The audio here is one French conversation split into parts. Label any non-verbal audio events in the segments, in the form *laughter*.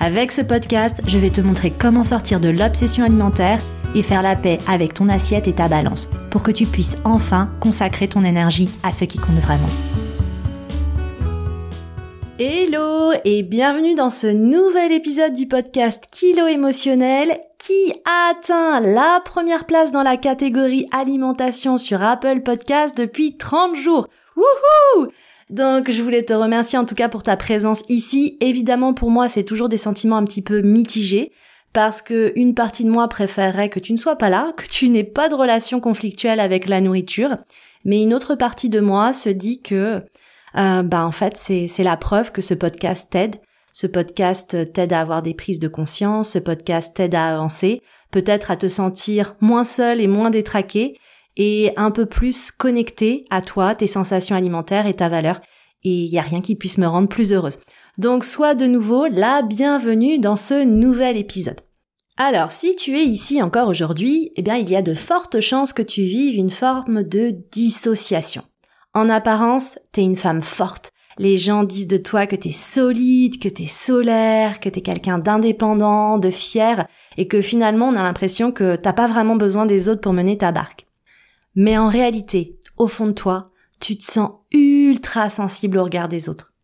Avec ce podcast, je vais te montrer comment sortir de l'obsession alimentaire et faire la paix avec ton assiette et ta balance pour que tu puisses enfin consacrer ton énergie à ce qui compte vraiment. Hello et bienvenue dans ce nouvel épisode du podcast Kilo émotionnel qui a atteint la première place dans la catégorie alimentation sur Apple Podcast depuis 30 jours. Wouhou donc je voulais te remercier en tout cas pour ta présence ici. Évidemment pour moi c'est toujours des sentiments un petit peu mitigés parce que une partie de moi préférerait que tu ne sois pas là, que tu n'aies pas de relation conflictuelle avec la nourriture, mais une autre partie de moi se dit que euh, bah en fait c'est la preuve que ce podcast t'aide. Ce podcast t'aide à avoir des prises de conscience, ce podcast t'aide à avancer, peut-être à te sentir moins seul et moins détraqué, et un peu plus connecté à toi, tes sensations alimentaires et ta valeur. Et il n'y a rien qui puisse me rendre plus heureuse. Donc sois de nouveau la bienvenue dans ce nouvel épisode. Alors, si tu es ici encore aujourd'hui, eh bien, il y a de fortes chances que tu vives une forme de dissociation. En apparence, t'es une femme forte. Les gens disent de toi que t'es solide, que t'es solaire, que t'es quelqu'un d'indépendant, de fier, et que finalement on a l'impression que t'as pas vraiment besoin des autres pour mener ta barque. Mais en réalité, au fond de toi, tu te sens ultra sensible au regard des autres.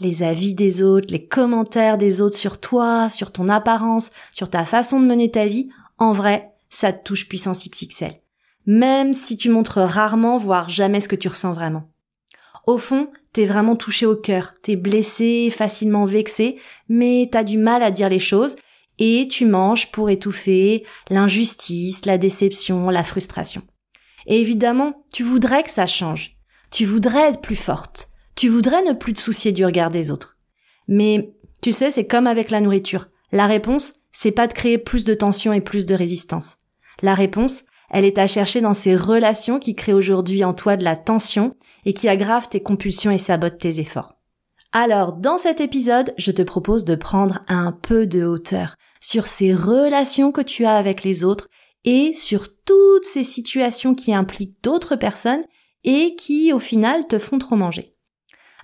Les avis des autres, les commentaires des autres sur toi, sur ton apparence, sur ta façon de mener ta vie, en vrai, ça te touche puissance XXL. Même si tu montres rarement, voire jamais ce que tu ressens vraiment. Au fond, t'es vraiment touché au cœur, t'es blessé, facilement vexé, mais t'as du mal à dire les choses, et tu manges pour étouffer l'injustice, la déception, la frustration. Et évidemment, tu voudrais que ça change. Tu voudrais être plus forte. Tu voudrais ne plus te soucier du regard des autres. Mais, tu sais, c'est comme avec la nourriture. La réponse, c'est pas de créer plus de tension et plus de résistance. La réponse, elle est à chercher dans ces relations qui créent aujourd'hui en toi de la tension et qui aggravent tes compulsions et sabotent tes efforts. Alors, dans cet épisode, je te propose de prendre un peu de hauteur sur ces relations que tu as avec les autres et sur toutes ces situations qui impliquent d'autres personnes et qui au final te font trop manger.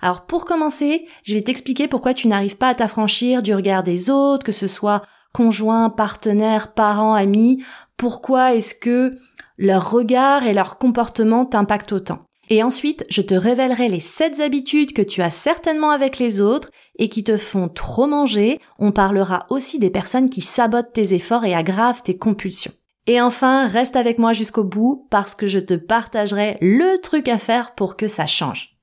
Alors pour commencer, je vais t'expliquer pourquoi tu n'arrives pas à t'affranchir du regard des autres, que ce soit conjoint, partenaire, parents, amis, pourquoi est-ce que leur regard et leur comportement t'impactent autant? Et ensuite, je te révélerai les 7 habitudes que tu as certainement avec les autres et qui te font trop manger. On parlera aussi des personnes qui sabotent tes efforts et aggravent tes compulsions. Et enfin, reste avec moi jusqu'au bout parce que je te partagerai le truc à faire pour que ça change.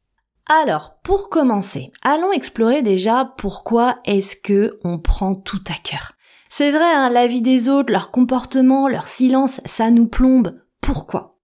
Alors, pour commencer, allons explorer déjà pourquoi est-ce que on prend tout à cœur. C'est vrai, hein, la vie des autres, leur comportement, leur silence, ça nous plombe. Pourquoi?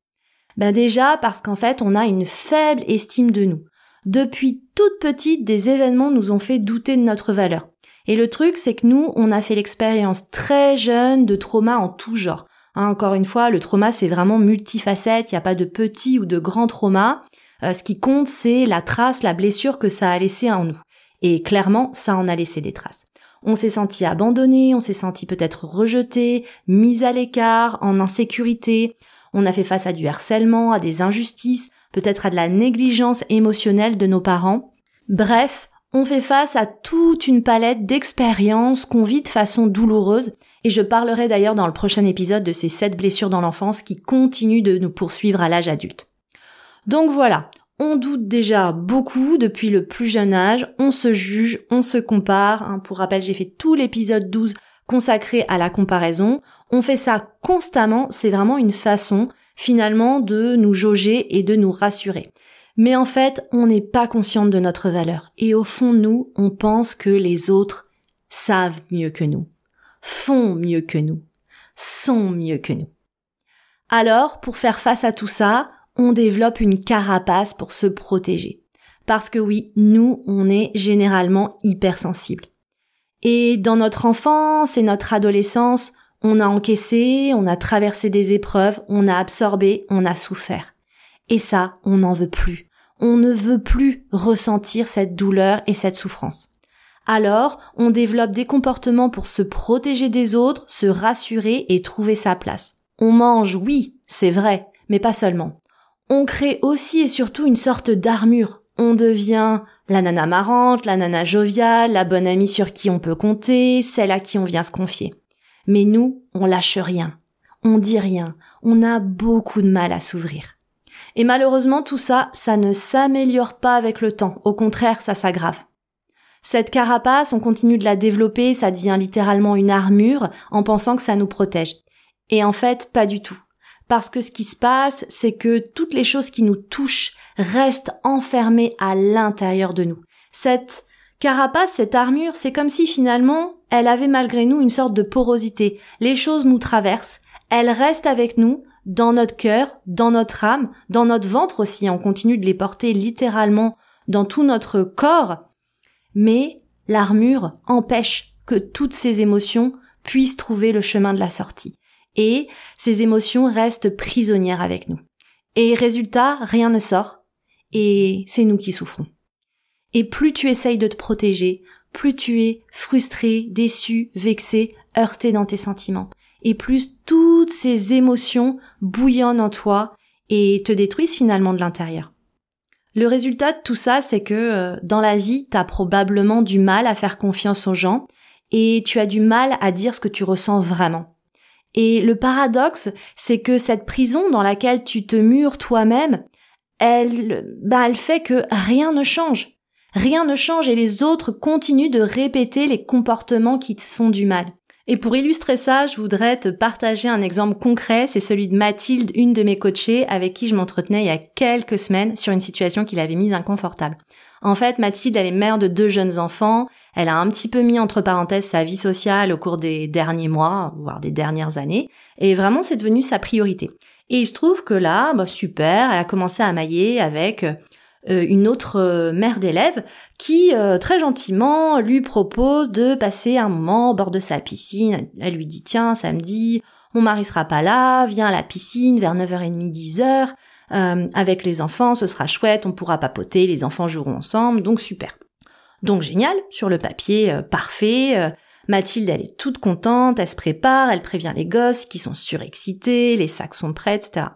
Ben déjà parce qu'en fait, on a une faible estime de nous. Depuis toute petite, des événements nous ont fait douter de notre valeur. Et le truc, c'est que nous, on a fait l'expérience très jeune de traumas en tout genre. Hein, encore une fois, le trauma, c'est vraiment multifacette, il n'y a pas de petit ou de grand trauma. Euh, ce qui compte, c'est la trace, la blessure que ça a laissé en nous. Et clairement, ça en a laissé des traces. On s'est senti abandonné, on s'est senti peut-être rejeté, mis à l'écart, en insécurité. On a fait face à du harcèlement, à des injustices, peut-être à de la négligence émotionnelle de nos parents. Bref, on fait face à toute une palette d'expériences qu'on vit de façon douloureuse et je parlerai d'ailleurs dans le prochain épisode de ces sept blessures dans l'enfance qui continuent de nous poursuivre à l'âge adulte. Donc voilà, on doute déjà beaucoup depuis le plus jeune âge, on se juge, on se compare. Hein. Pour rappel, j'ai fait tout l'épisode 12 consacré à la comparaison. On fait ça constamment, c'est vraiment une façon finalement de nous jauger et de nous rassurer. Mais en fait, on n'est pas consciente de notre valeur. Et au fond nous, on pense que les autres savent mieux que nous font mieux que nous, sont mieux que nous. Alors, pour faire face à tout ça, on développe une carapace pour se protéger. Parce que oui, nous, on est généralement hypersensibles. Et dans notre enfance et notre adolescence, on a encaissé, on a traversé des épreuves, on a absorbé, on a souffert. Et ça, on n'en veut plus. On ne veut plus ressentir cette douleur et cette souffrance. Alors, on développe des comportements pour se protéger des autres, se rassurer et trouver sa place. On mange, oui, c'est vrai, mais pas seulement. On crée aussi et surtout une sorte d'armure. On devient la nana marrante, la nana joviale, la bonne amie sur qui on peut compter, celle à qui on vient se confier. Mais nous, on lâche rien. On dit rien. On a beaucoup de mal à s'ouvrir. Et malheureusement, tout ça, ça ne s'améliore pas avec le temps. Au contraire, ça s'aggrave. Cette carapace, on continue de la développer, ça devient littéralement une armure en pensant que ça nous protège. Et en fait, pas du tout. Parce que ce qui se passe, c'est que toutes les choses qui nous touchent restent enfermées à l'intérieur de nous. Cette carapace, cette armure, c'est comme si finalement, elle avait malgré nous une sorte de porosité. Les choses nous traversent, elles restent avec nous, dans notre cœur, dans notre âme, dans notre ventre aussi. On continue de les porter littéralement dans tout notre corps mais l'armure empêche que toutes ces émotions puissent trouver le chemin de la sortie. Et ces émotions restent prisonnières avec nous. Et résultat, rien ne sort, et c'est nous qui souffrons. Et plus tu essayes de te protéger, plus tu es frustré, déçu, vexé, heurté dans tes sentiments. Et plus toutes ces émotions bouillonnent en toi et te détruisent finalement de l'intérieur. Le résultat de tout ça, c'est que euh, dans la vie, tu as probablement du mal à faire confiance aux gens et tu as du mal à dire ce que tu ressens vraiment. Et le paradoxe, c'est que cette prison dans laquelle tu te mures toi-même, elle, ben elle fait que rien ne change. Rien ne change et les autres continuent de répéter les comportements qui te font du mal. Et pour illustrer ça, je voudrais te partager un exemple concret, c'est celui de Mathilde, une de mes coachées avec qui je m'entretenais il y a quelques semaines sur une situation qui l'avait mise inconfortable. En fait, Mathilde, elle est mère de deux jeunes enfants, elle a un petit peu mis entre parenthèses sa vie sociale au cours des derniers mois, voire des dernières années, et vraiment c'est devenu sa priorité. Et il se trouve que là, bah super, elle a commencé à mailler avec euh, une autre euh, mère d'élève qui euh, très gentiment lui propose de passer un moment au bord de sa piscine. Elle lui dit tiens samedi mon mari sera pas là, viens à la piscine vers 9h30 10h avec les enfants, ce sera chouette, on pourra papoter, les enfants joueront ensemble, donc super. Donc génial, sur le papier parfait. Mathilde, elle est toute contente, elle se prépare, elle prévient les gosses qui sont surexcités, les sacs sont prêts, etc.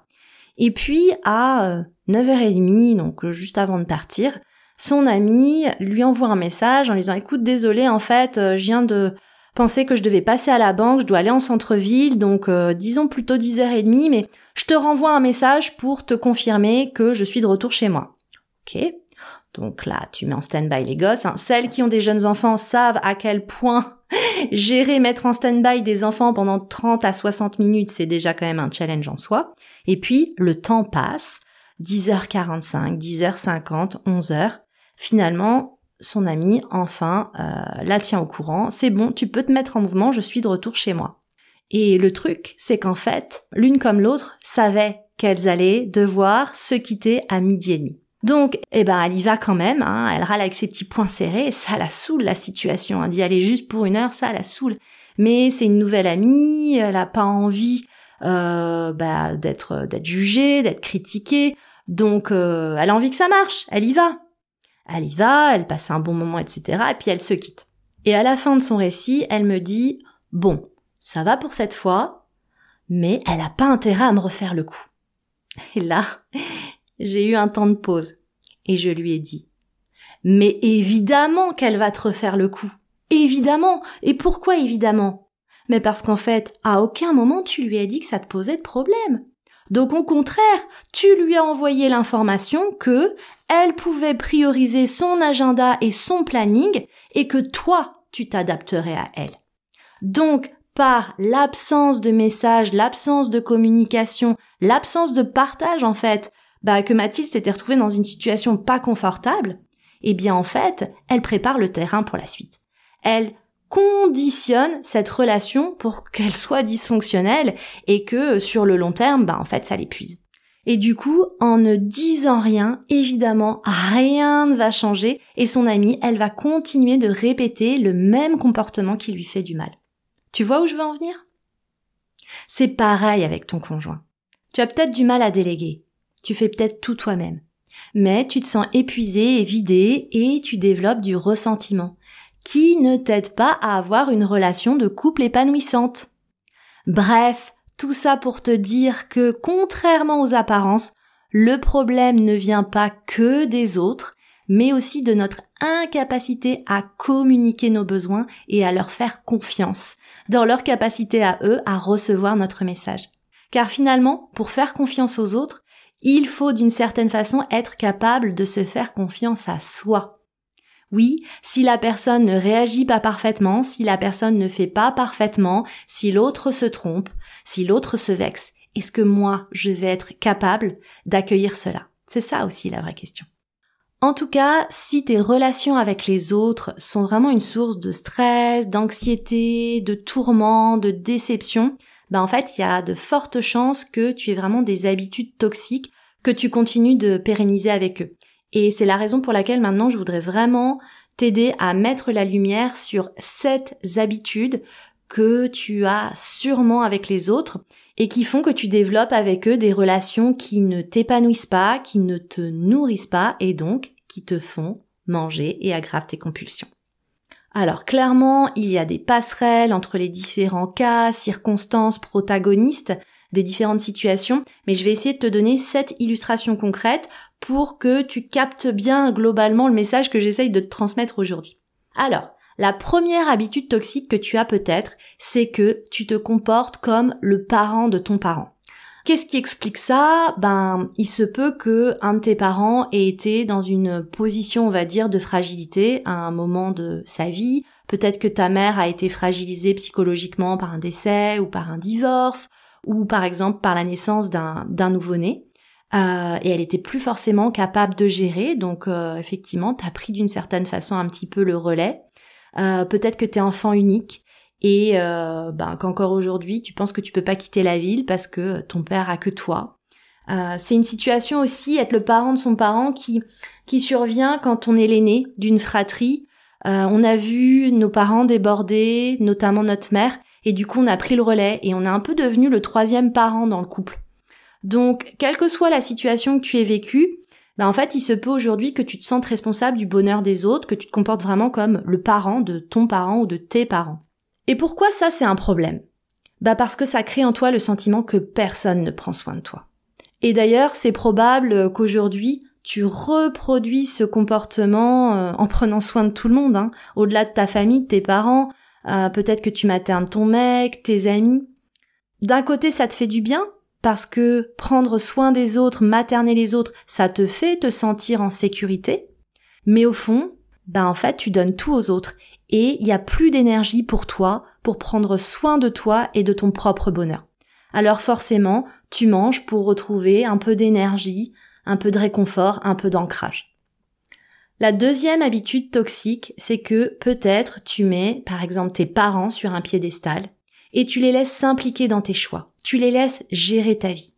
Et puis à 9h30, donc euh, juste avant de partir, son ami lui envoie un message en lui disant écoute désolé en fait euh, je viens de penser que je devais passer à la banque, je dois aller en centre-ville, donc euh, disons plutôt 10h30, mais je te renvoie un message pour te confirmer que je suis de retour chez moi. Ok donc là, tu mets en stand-by les gosses. Hein. Celles qui ont des jeunes enfants savent à quel point *laughs* gérer, mettre en stand-by des enfants pendant 30 à 60 minutes, c'est déjà quand même un challenge en soi. Et puis, le temps passe. 10h45, 10h50, 11h. Finalement, son ami, enfin, euh, la tient au courant. C'est bon, tu peux te mettre en mouvement, je suis de retour chez moi. Et le truc, c'est qu'en fait, l'une comme l'autre savaient qu'elles allaient devoir se quitter à midi et demi. Donc, eh ben, elle y va quand même, hein, elle râle avec ses petits poings serrés, ça la saoule la situation, hein, d'y aller juste pour une heure, ça la saoule. Mais c'est une nouvelle amie, elle a pas envie euh, bah, d'être d'être jugée, d'être critiquée, donc euh, elle a envie que ça marche, elle y va. Elle y va, elle passe un bon moment, etc. Et puis elle se quitte. Et à la fin de son récit, elle me dit Bon, ça va pour cette fois, mais elle a pas intérêt à me refaire le coup. Et là, *laughs* j'ai eu un temps de pause. Et je lui ai dit Mais évidemment qu'elle va te refaire le coup. Évidemment. Et pourquoi évidemment? Mais parce qu'en fait, à aucun moment tu lui as dit que ça te posait de problème. Donc au contraire, tu lui as envoyé l'information que elle pouvait prioriser son agenda et son planning et que toi, tu t'adapterais à elle. Donc, par l'absence de message, l'absence de communication, l'absence de partage en fait, bah que Mathilde s'était retrouvée dans une situation pas confortable, eh bien en fait, elle prépare le terrain pour la suite. Elle conditionne cette relation pour qu'elle soit dysfonctionnelle et que sur le long terme, bah en fait, ça l'épuise. Et du coup, en ne disant rien, évidemment, rien ne va changer et son amie, elle va continuer de répéter le même comportement qui lui fait du mal. Tu vois où je veux en venir? C'est pareil avec ton conjoint. Tu as peut-être du mal à déléguer. Tu fais peut-être tout toi-même. Mais tu te sens épuisé et vidé et tu développes du ressentiment qui ne t'aide pas à avoir une relation de couple épanouissante. Bref, tout ça pour te dire que contrairement aux apparences, le problème ne vient pas que des autres, mais aussi de notre incapacité à communiquer nos besoins et à leur faire confiance, dans leur capacité à eux à recevoir notre message. Car finalement, pour faire confiance aux autres, il faut d'une certaine façon être capable de se faire confiance à soi. Oui, si la personne ne réagit pas parfaitement, si la personne ne fait pas parfaitement, si l'autre se trompe, si l'autre se vexe, est-ce que moi, je vais être capable d'accueillir cela? C'est ça aussi la vraie question. En tout cas, si tes relations avec les autres sont vraiment une source de stress, d'anxiété, de tourment, de déception, ben en fait, il y a de fortes chances que tu aies vraiment des habitudes toxiques que tu continues de pérenniser avec eux. Et c'est la raison pour laquelle maintenant je voudrais vraiment t'aider à mettre la lumière sur sept habitudes que tu as sûrement avec les autres et qui font que tu développes avec eux des relations qui ne t'épanouissent pas, qui ne te nourrissent pas et donc qui te font manger et aggravent tes compulsions. Alors clairement, il y a des passerelles entre les différents cas, circonstances, protagonistes des différentes situations, mais je vais essayer de te donner sept illustrations concrètes pour que tu captes bien globalement le message que j'essaye de te transmettre aujourd'hui. Alors, la première habitude toxique que tu as peut-être, c'est que tu te comportes comme le parent de ton parent. Qu'est-ce qui explique ça? Ben, il se peut que un de tes parents ait été dans une position, on va dire, de fragilité à un moment de sa vie. Peut-être que ta mère a été fragilisée psychologiquement par un décès ou par un divorce, ou par exemple par la naissance d'un nouveau-né. Euh, et elle était plus forcément capable de gérer, donc euh, effectivement, tu as pris d'une certaine façon un petit peu le relais. Euh, peut-être que tu es enfant unique et ben, qu'encore aujourd'hui, tu penses que tu peux pas quitter la ville parce que ton père a que toi. c'est une situation aussi, être le parent de son parent, qui, qui survient quand on est l'aîné d'une fratrie. on a vu nos parents déborder, notamment notre mère, et du coup on a pris le relais et on est un peu devenu le troisième parent dans le couple. Donc, quelle que soit la situation que tu aies vécue, bah en fait, il se peut aujourd'hui que tu te sentes responsable du bonheur des autres, que tu te comportes vraiment comme le parent de ton parent ou de tes parents. Et pourquoi ça c'est un problème? Bah parce que ça crée en toi le sentiment que personne ne prend soin de toi. Et d'ailleurs, c'est probable qu'aujourd'hui, tu reproduis ce comportement euh, en prenant soin de tout le monde, hein, au-delà de ta famille, de tes parents, euh, peut-être que tu maternes ton mec, tes amis. D'un côté, ça te fait du bien, parce que prendre soin des autres, materner les autres, ça te fait te sentir en sécurité. Mais au fond, ben en fait, tu donnes tout aux autres et il n'y a plus d'énergie pour toi pour prendre soin de toi et de ton propre bonheur. Alors forcément, tu manges pour retrouver un peu d'énergie, un peu de réconfort, un peu d'ancrage. La deuxième habitude toxique, c'est que peut-être tu mets, par exemple, tes parents sur un piédestal et tu les laisses s'impliquer dans tes choix tu les laisses gérer ta vie.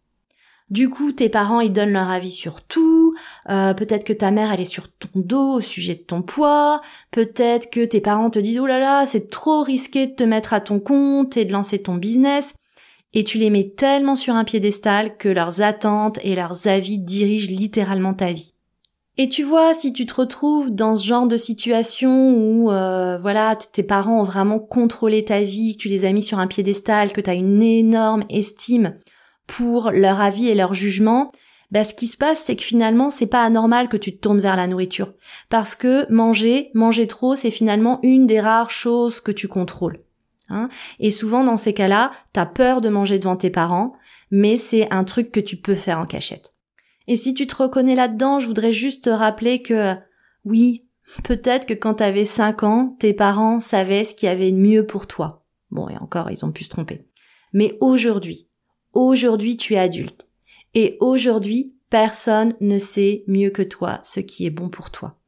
Du coup, tes parents, ils donnent leur avis sur tout. Euh, peut-être que ta mère, elle est sur ton dos au sujet de ton poids. Peut-être que tes parents te disent, oh là là, c'est trop risqué de te mettre à ton compte et de lancer ton business. Et tu les mets tellement sur un piédestal que leurs attentes et leurs avis dirigent littéralement ta vie. Et tu vois, si tu te retrouves dans ce genre de situation où, euh, voilà, tes parents ont vraiment contrôlé ta vie, que tu les as mis sur un piédestal, que tu as une énorme estime pour leur avis et leur jugement, bah, ce qui se passe, c'est que finalement, c'est pas anormal que tu te tournes vers la nourriture. Parce que manger, manger trop, c'est finalement une des rares choses que tu contrôles. Hein et souvent, dans ces cas-là, t'as peur de manger devant tes parents, mais c'est un truc que tu peux faire en cachette. Et si tu te reconnais là-dedans, je voudrais juste te rappeler que oui, peut-être que quand t'avais 5 ans, tes parents savaient ce qu'il y avait de mieux pour toi. Bon, et encore, ils ont pu se tromper. Mais aujourd'hui, aujourd'hui tu es adulte. Et aujourd'hui, personne ne sait mieux que toi ce qui est bon pour toi.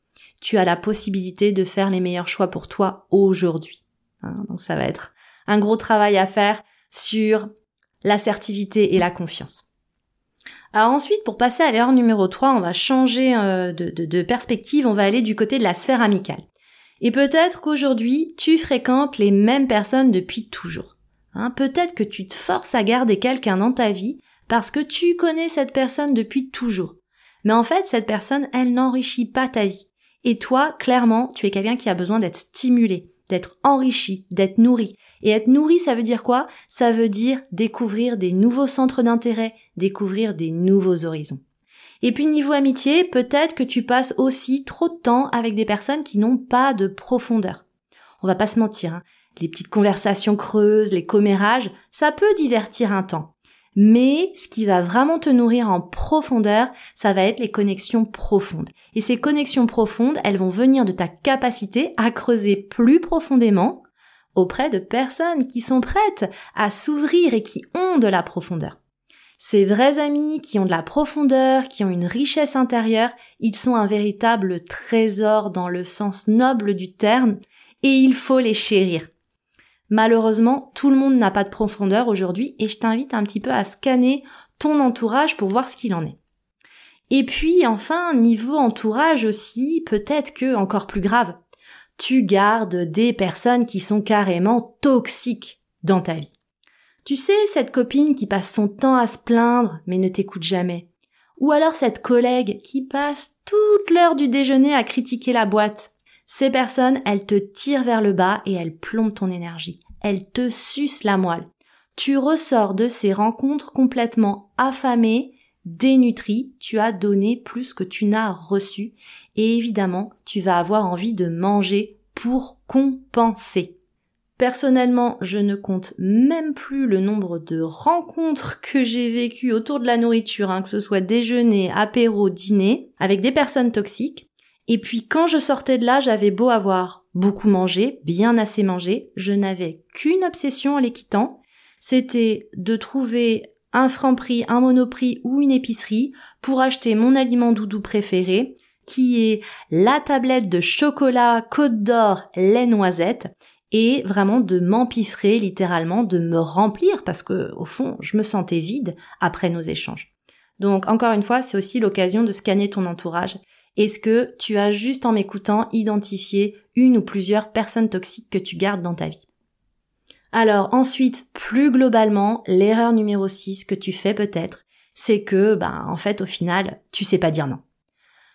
Tu as la possibilité de faire les meilleurs choix pour toi aujourd'hui. Hein, donc ça va être un gros travail à faire sur l'assertivité et la confiance. Alors ensuite, pour passer à l'erreur numéro 3, on va changer euh, de, de perspective, on va aller du côté de la sphère amicale. Et peut-être qu'aujourd'hui, tu fréquentes les mêmes personnes depuis toujours. Hein, peut-être que tu te forces à garder quelqu'un dans ta vie parce que tu connais cette personne depuis toujours. Mais en fait, cette personne, elle n'enrichit pas ta vie. Et toi, clairement, tu es quelqu'un qui a besoin d'être stimulé, d'être enrichi, d'être nourri. Et être nourri, ça veut dire quoi? Ça veut dire découvrir des nouveaux centres d'intérêt, découvrir des nouveaux horizons. Et puis niveau amitié, peut-être que tu passes aussi trop de temps avec des personnes qui n'ont pas de profondeur. On va pas se mentir, hein. les petites conversations creuses, les commérages, ça peut divertir un temps. Mais ce qui va vraiment te nourrir en profondeur, ça va être les connexions profondes. Et ces connexions profondes, elles vont venir de ta capacité à creuser plus profondément auprès de personnes qui sont prêtes à s'ouvrir et qui ont de la profondeur. Ces vrais amis qui ont de la profondeur, qui ont une richesse intérieure, ils sont un véritable trésor dans le sens noble du terme, et il faut les chérir. Malheureusement, tout le monde n'a pas de profondeur aujourd'hui et je t'invite un petit peu à scanner ton entourage pour voir ce qu'il en est. Et puis enfin, niveau entourage aussi, peut-être que encore plus grave, tu gardes des personnes qui sont carrément toxiques dans ta vie. Tu sais, cette copine qui passe son temps à se plaindre mais ne t'écoute jamais. Ou alors cette collègue qui passe toute l'heure du déjeuner à critiquer la boîte. Ces personnes, elles te tirent vers le bas et elles plombent ton énergie. Elles te sucent la moelle. Tu ressors de ces rencontres complètement affamé, dénutri, tu as donné plus que tu n'as reçu et évidemment, tu vas avoir envie de manger pour compenser. Personnellement, je ne compte même plus le nombre de rencontres que j'ai vécues autour de la nourriture, hein, que ce soit déjeuner, apéro, dîner, avec des personnes toxiques. Et puis quand je sortais de là, j'avais beau avoir beaucoup mangé, bien assez mangé, je n'avais qu'une obsession en les quittant, c'était de trouver un franc prix, un monoprix ou une épicerie pour acheter mon aliment doudou préféré, qui est la tablette de chocolat Côte d'Or lait noisette, et vraiment de m'empiffrer littéralement, de me remplir parce que au fond, je me sentais vide après nos échanges. Donc encore une fois, c'est aussi l'occasion de scanner ton entourage est-ce que tu as juste en m'écoutant identifié une ou plusieurs personnes toxiques que tu gardes dans ta vie? Alors ensuite, plus globalement, l'erreur numéro 6 que tu fais peut-être, c'est que, ben, en fait, au final, tu sais pas dire non.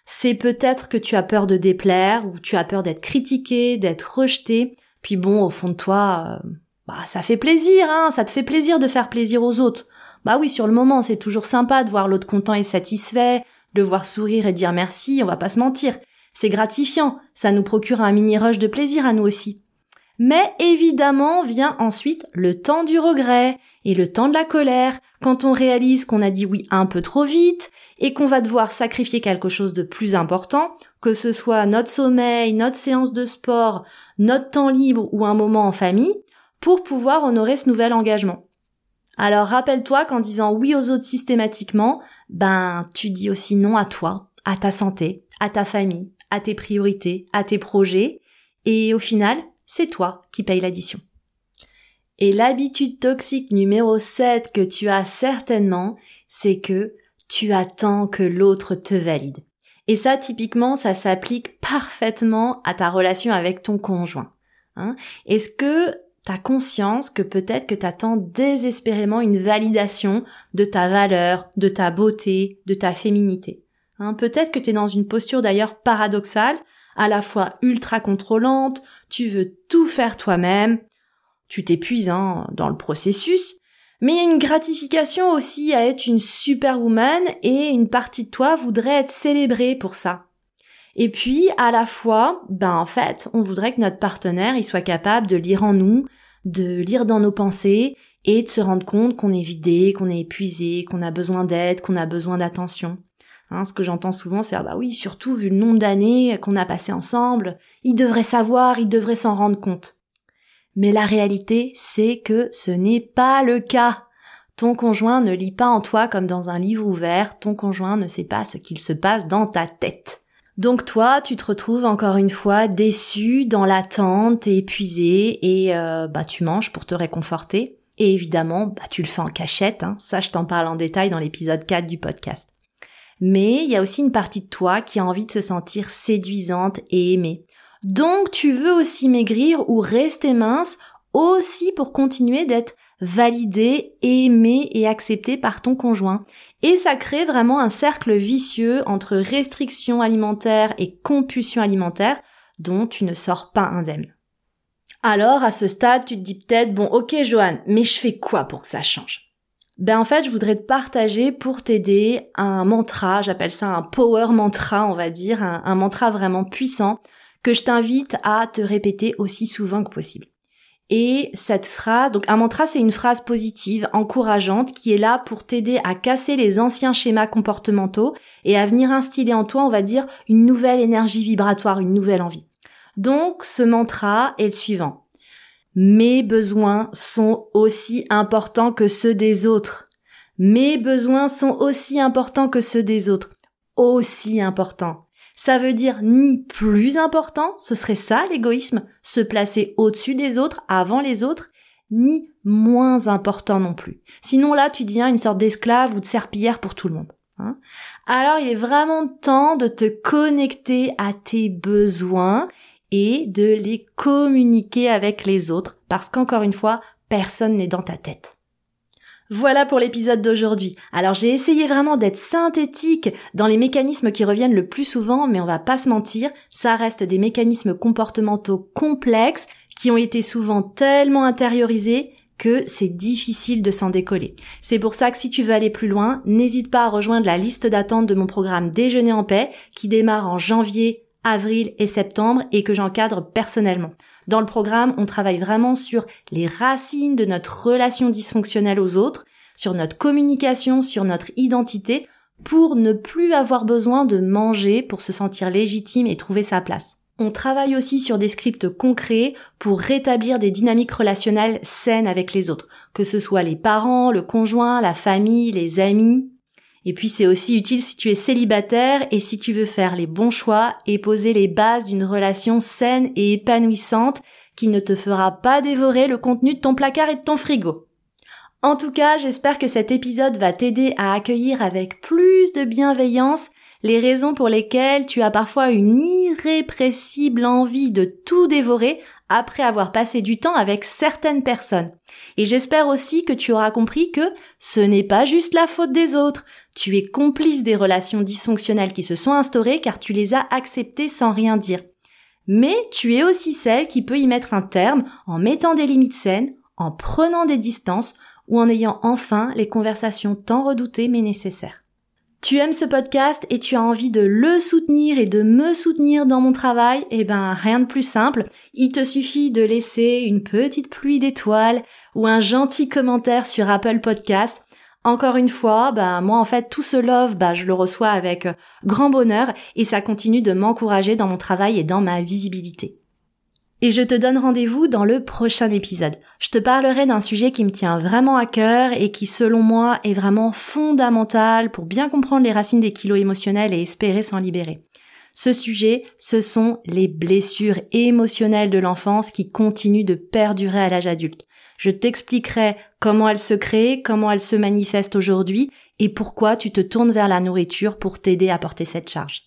C'est peut-être que tu as peur de déplaire ou tu as peur d'être critiqué, d'être rejeté. Puis bon, au fond de toi, euh, bah ça fait plaisir, hein, ça te fait plaisir de faire plaisir aux autres. Bah oui, sur le moment, c'est toujours sympa de voir l'autre content et satisfait, le voir sourire et dire merci, on va pas se mentir. C'est gratifiant, ça nous procure un mini rush de plaisir à nous aussi. Mais évidemment vient ensuite le temps du regret et le temps de la colère quand on réalise qu'on a dit oui un peu trop vite et qu'on va devoir sacrifier quelque chose de plus important, que ce soit notre sommeil, notre séance de sport, notre temps libre ou un moment en famille, pour pouvoir honorer ce nouvel engagement. Alors rappelle-toi qu'en disant oui aux autres systématiquement, ben tu dis aussi non à toi, à ta santé, à ta famille, à tes priorités, à tes projets, et au final, c'est toi qui paye l'addition. Et l'habitude toxique numéro 7 que tu as certainement, c'est que tu attends que l'autre te valide. Et ça, typiquement, ça s'applique parfaitement à ta relation avec ton conjoint. Hein Est-ce que T'as conscience que peut-être que t'attends désespérément une validation de ta valeur, de ta beauté, de ta féminité. Hein, peut-être que t'es dans une posture d'ailleurs paradoxale, à la fois ultra contrôlante, tu veux tout faire toi-même, tu t'épuises hein, dans le processus, mais il y a une gratification aussi à être une superwoman et une partie de toi voudrait être célébrée pour ça. Et puis, à la fois, ben en fait, on voudrait que notre partenaire, il soit capable de lire en nous, de lire dans nos pensées et de se rendre compte qu'on est vidé, qu'on est épuisé, qu'on a besoin d'aide, qu'on a besoin d'attention. Hein, ce que j'entends souvent, c'est ah bah oui, surtout vu le nombre d'années qu'on a passé ensemble, il devrait savoir, il devrait s'en rendre compte. Mais la réalité, c'est que ce n'est pas le cas. Ton conjoint ne lit pas en toi comme dans un livre ouvert, ton conjoint ne sait pas ce qu'il se passe dans ta tête. Donc toi, tu te retrouves encore une fois déçu, dans l'attente, épuisé et euh, bah tu manges pour te réconforter. Et évidemment, bah, tu le fais en cachette, hein. ça je t'en parle en détail dans l'épisode 4 du podcast. Mais il y a aussi une partie de toi qui a envie de se sentir séduisante et aimée. Donc tu veux aussi maigrir ou rester mince aussi pour continuer d'être validé, aimé et accepté par ton conjoint. Et ça crée vraiment un cercle vicieux entre restriction alimentaire et compulsion alimentaire dont tu ne sors pas indemne. Alors, à ce stade, tu te dis peut-être, bon, ok, Joanne, mais je fais quoi pour que ça change? Ben, en fait, je voudrais te partager pour t'aider un mantra, j'appelle ça un power mantra, on va dire, un, un mantra vraiment puissant que je t'invite à te répéter aussi souvent que possible. Et cette phrase, donc un mantra, c'est une phrase positive, encourageante, qui est là pour t'aider à casser les anciens schémas comportementaux et à venir instiller en toi, on va dire, une nouvelle énergie vibratoire, une nouvelle envie. Donc, ce mantra est le suivant. Mes besoins sont aussi importants que ceux des autres. Mes besoins sont aussi importants que ceux des autres. Aussi importants. Ça veut dire ni plus important, ce serait ça l'égoïsme, se placer au-dessus des autres, avant les autres, ni moins important non plus. Sinon là, tu deviens une sorte d'esclave ou de serpillière pour tout le monde. Hein. Alors il est vraiment temps de te connecter à tes besoins et de les communiquer avec les autres, parce qu'encore une fois, personne n'est dans ta tête. Voilà pour l'épisode d'aujourd'hui. Alors j'ai essayé vraiment d'être synthétique dans les mécanismes qui reviennent le plus souvent, mais on va pas se mentir, ça reste des mécanismes comportementaux complexes qui ont été souvent tellement intériorisés que c'est difficile de s'en décoller. C'est pour ça que si tu veux aller plus loin, n'hésite pas à rejoindre la liste d'attente de mon programme Déjeuner en paix qui démarre en janvier, avril et septembre et que j'encadre personnellement. Dans le programme, on travaille vraiment sur les racines de notre relation dysfonctionnelle aux autres, sur notre communication, sur notre identité, pour ne plus avoir besoin de manger pour se sentir légitime et trouver sa place. On travaille aussi sur des scripts concrets pour rétablir des dynamiques relationnelles saines avec les autres, que ce soit les parents, le conjoint, la famille, les amis. Et puis c'est aussi utile si tu es célibataire et si tu veux faire les bons choix et poser les bases d'une relation saine et épanouissante qui ne te fera pas dévorer le contenu de ton placard et de ton frigo. En tout cas, j'espère que cet épisode va t'aider à accueillir avec plus de bienveillance les raisons pour lesquelles tu as parfois une irrépressible envie de tout dévorer après avoir passé du temps avec certaines personnes. Et j'espère aussi que tu auras compris que ce n'est pas juste la faute des autres. Tu es complice des relations dysfonctionnelles qui se sont instaurées car tu les as acceptées sans rien dire. Mais tu es aussi celle qui peut y mettre un terme en mettant des limites saines, en prenant des distances ou en ayant enfin les conversations tant redoutées mais nécessaires. Tu aimes ce podcast et tu as envie de le soutenir et de me soutenir dans mon travail, eh ben rien de plus simple. Il te suffit de laisser une petite pluie d'étoiles ou un gentil commentaire sur Apple Podcast. Encore une fois, ben moi en fait tout ce love, ben je le reçois avec grand bonheur et ça continue de m'encourager dans mon travail et dans ma visibilité. Et je te donne rendez-vous dans le prochain épisode. Je te parlerai d'un sujet qui me tient vraiment à cœur et qui selon moi est vraiment fondamental pour bien comprendre les racines des kilos émotionnels et espérer s'en libérer. Ce sujet, ce sont les blessures émotionnelles de l'enfance qui continuent de perdurer à l'âge adulte. Je t'expliquerai comment elles se créent, comment elles se manifestent aujourd'hui et pourquoi tu te tournes vers la nourriture pour t'aider à porter cette charge.